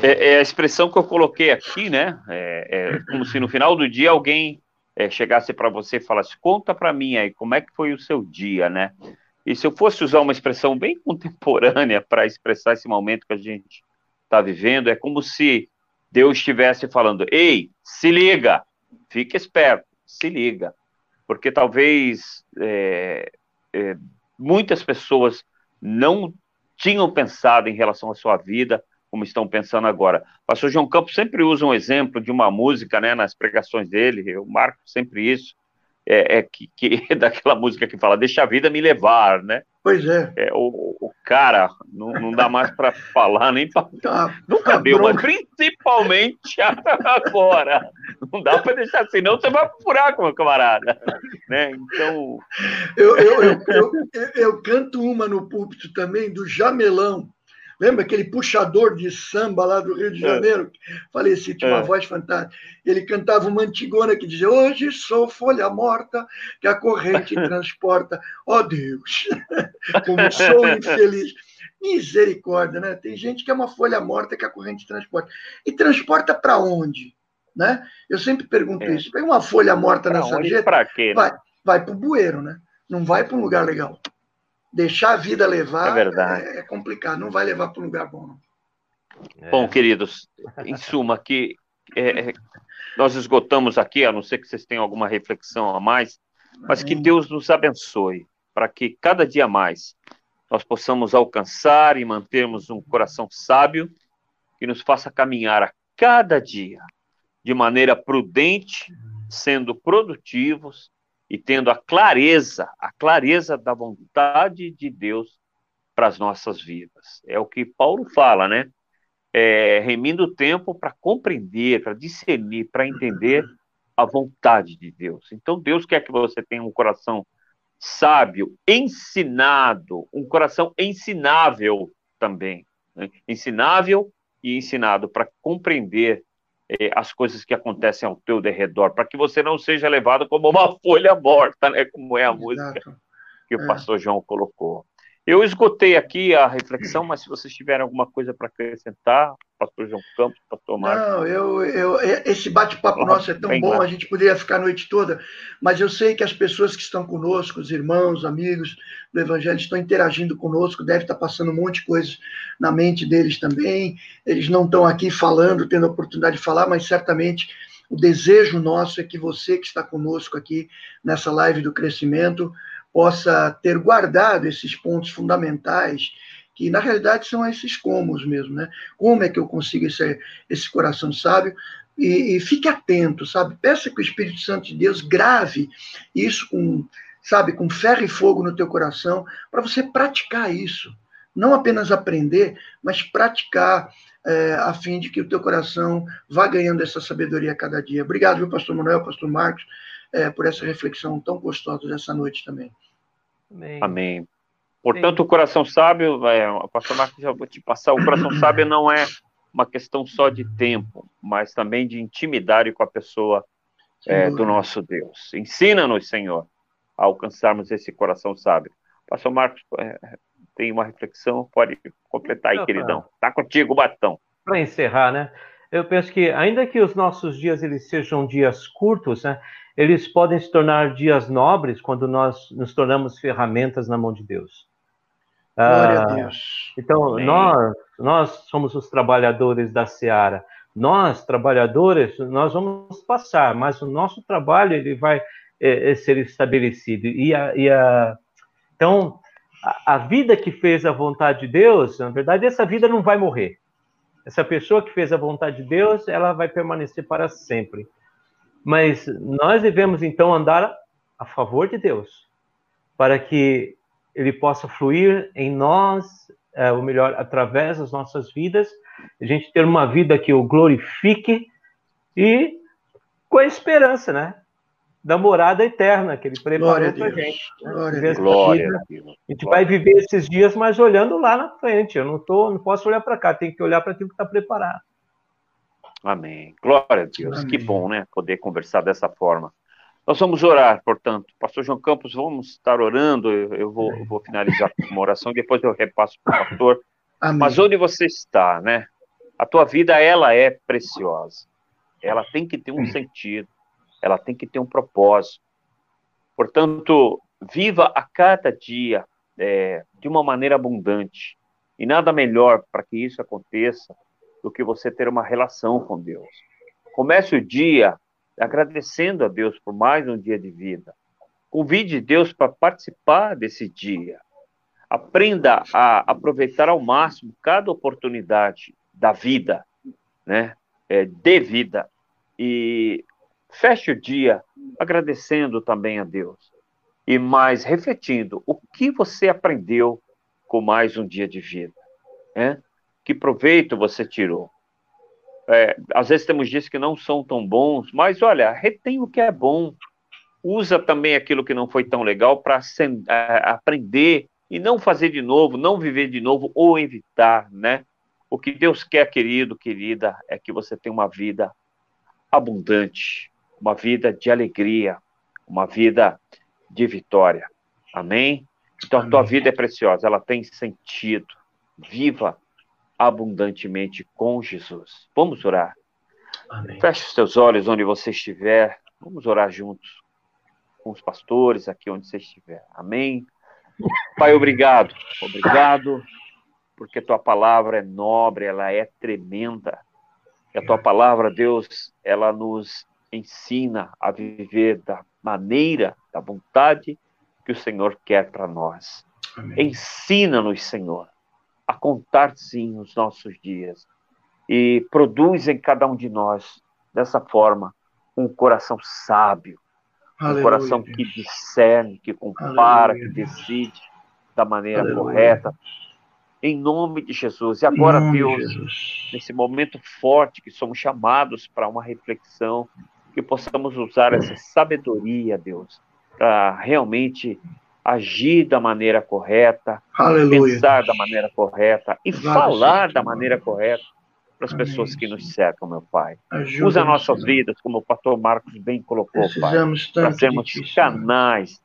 É, é, a expressão que eu coloquei aqui, né? É, é como se no final do dia alguém é, chegasse para você e falasse: conta para mim aí como é que foi o seu dia, né? E se eu fosse usar uma expressão bem contemporânea para expressar esse momento que a gente está vivendo, é como se Deus estivesse falando: ei, se liga, fique esperto, se liga, porque talvez é, muitas pessoas não tinham pensado em relação à sua vida como estão pensando agora. O pastor João Campos sempre usa um exemplo de uma música né, nas pregações dele, eu marco sempre isso, é, é que, que, daquela música que fala deixa a vida me levar, né? Pois é. é o, o cara não, não dá mais para falar nem para tá, nunca tá deu, mas principalmente agora não dá para deixar assim, não você vai furar com meu camarada, né? Então eu, eu, eu, eu, eu canto uma no púlpito também do Jamelão Lembra aquele puxador de samba lá do Rio de é. Janeiro? É. Falecido, tinha uma é. voz fantástica. Ele cantava uma antigona que dizia: Hoje sou folha morta que a corrente transporta. Ó oh, Deus, como sou infeliz. Misericórdia, né? Tem gente que é uma folha morta que a corrente transporta. E transporta para onde? Né? Eu sempre pergunto é. isso. Pega uma folha morta pra na sarjeta, Para quê? Né? Vai, vai para o bueiro, né? Não vai para um lugar legal deixar a vida levar é, é, é complicado, não vai levar para um lugar bom. É. Bom, queridos, em suma, que é, é, nós esgotamos aqui, a não ser que vocês tenham alguma reflexão a mais, mas que Deus nos abençoe para que cada dia mais nós possamos alcançar e mantermos um coração sábio que nos faça caminhar a cada dia de maneira prudente, sendo produtivos e tendo a clareza, a clareza da vontade de Deus para as nossas vidas. É o que Paulo fala, né? É, remindo o tempo para compreender, para discernir, para entender a vontade de Deus. Então, Deus quer que você tenha um coração sábio, ensinado, um coração ensinável também. Né? Ensinável e ensinado para compreender eh, as coisas que acontecem ao teu derredor, para que você não seja levado como uma folha morta, né? Como é a Exato. música que o é. pastor João colocou. Eu esgotei aqui a reflexão, mas se vocês tiverem alguma coisa para acrescentar, pastor João Campos, pastor Marcos. Não, eu, eu, esse bate-papo nosso é tão bom, a gente poderia ficar a noite toda, mas eu sei que as pessoas que estão conosco, os irmãos, amigos do Evangelho, estão interagindo conosco, deve estar passando um monte de coisas na mente deles também. Eles não estão aqui falando, tendo a oportunidade de falar, mas certamente o desejo nosso é que você que está conosco aqui nessa live do crescimento possa ter guardado esses pontos fundamentais, que na realidade são esses comos mesmo, né? Como é que eu consigo esse, esse coração sábio? E, e fique atento, sabe? Peça que o Espírito Santo de Deus grave isso com, sabe, com ferro e fogo no teu coração, para você praticar isso. Não apenas aprender, mas praticar é, a fim de que o teu coração vá ganhando essa sabedoria a cada dia. Obrigado, viu, pastor Manuel, pastor Marcos, é, por essa reflexão tão gostosa dessa noite também. Amém. Amém. Portanto, Amém. o coração sábio, é, o pastor Marcos já vou te passar, o coração sábio não é uma questão só de tempo, mas também de intimidade com a pessoa é, do nosso Deus. Ensina-nos, Senhor, a alcançarmos esse coração sábio. Pastor Marcos, é, tem uma reflexão, pode completar aí, queridão. Tá contigo, Batão. Para encerrar, né? Eu penso que, ainda que os nossos dias eles sejam dias curtos, né? Eles podem se tornar dias nobres quando nós nos tornamos ferramentas na mão de Deus. Glória ah, a Deus. Então, nós, nós somos os trabalhadores da seara. Nós, trabalhadores, nós vamos passar, mas o nosso trabalho ele vai é, é ser estabelecido. E a, e a, então, a, a vida que fez a vontade de Deus, na verdade, essa vida não vai morrer. Essa pessoa que fez a vontade de Deus, ela vai permanecer para sempre. Mas nós devemos então andar a favor de Deus, para que ele possa fluir em nós, é, ou melhor, através das nossas vidas, a gente ter uma vida que o glorifique e com a esperança, né? Da morada eterna que ele preparou para a gente. Né? Glória, a Glória a Deus. A gente vai viver esses dias, mas olhando lá na frente. Eu não, tô, não posso olhar para cá, tem que olhar para aquilo que está preparado. Amém. Glória a Deus. Amém. Que bom, né? Poder conversar dessa forma. Nós vamos orar, portanto. Pastor João Campos, vamos estar orando. Eu, vou, eu vou, finalizar com uma oração, depois eu repasso para o pastor. Amém. Mas onde você está, né? A tua vida, ela é preciosa. Ela tem que ter um sentido. Ela tem que ter um propósito. Portanto, viva a cada dia é, de uma maneira abundante. E nada melhor para que isso aconteça do que você ter uma relação com Deus. Comece o dia agradecendo a Deus por mais um dia de vida. Convide Deus para participar desse dia. Aprenda a aproveitar ao máximo cada oportunidade da vida, né? É, de vida. E feche o dia agradecendo também a Deus. E mais refletindo o que você aprendeu com mais um dia de vida. Né? Que proveito você tirou. É, às vezes temos dias que não são tão bons, mas olha, retém o que é bom, usa também aquilo que não foi tão legal para é, aprender e não fazer de novo, não viver de novo ou evitar, né? O que Deus quer, querido, querida, é que você tenha uma vida abundante, uma vida de alegria, uma vida de vitória. Amém? Então a tua vida é preciosa, ela tem sentido. Viva abundantemente com Jesus. Vamos orar. Amém. Feche os teus olhos onde você estiver. Vamos orar juntos com os pastores aqui onde você estiver. Amém. Pai, obrigado. Obrigado porque tua palavra é nobre, ela é tremenda. E a tua palavra, Deus, ela nos ensina a viver da maneira, da vontade que o Senhor quer para nós. Ensina-nos, Senhor, a contar sim os nossos dias e produz em cada um de nós, dessa forma, um coração sábio, Aleluia, um coração Deus. que discerne, que compara, Aleluia, que decide da maneira Aleluia. correta. Em nome de Jesus. E agora, Deus, de nesse momento forte que somos chamados para uma reflexão, que possamos usar essa sabedoria, Deus, para realmente agir da maneira correta, Aleluia. pensar da maneira correta e falar da maneira correta para as pessoas que nos cercam, meu Pai. Ajuda Usa nossas vidas, como o pastor Marcos bem colocou, Pai, para sermos canais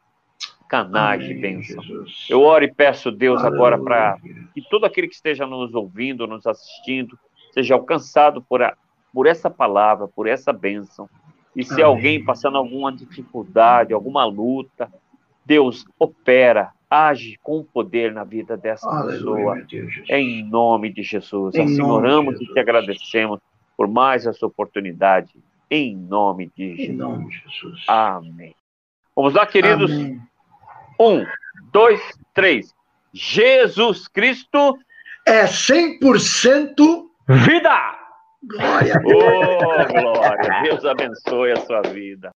canais Amém, de bênção. Jesus. Eu oro e peço, Deus, Aleluia. agora para que todo aquele que esteja nos ouvindo, nos assistindo, seja alcançado por, a, por essa palavra, por essa bênção. E se Amém. alguém passando alguma dificuldade, alguma luta, Deus opera, age com poder na vida dessa Aleluia, pessoa. em nome de Jesus. Em assim oramos e te agradecemos por mais essa oportunidade. Em nome de Jesus. Em nome de Jesus. Amém. Vamos lá, queridos. Amém. Um, dois, três. Jesus Cristo é 100% vida. Glória a Deus. Oh, glória. Deus abençoe a sua vida.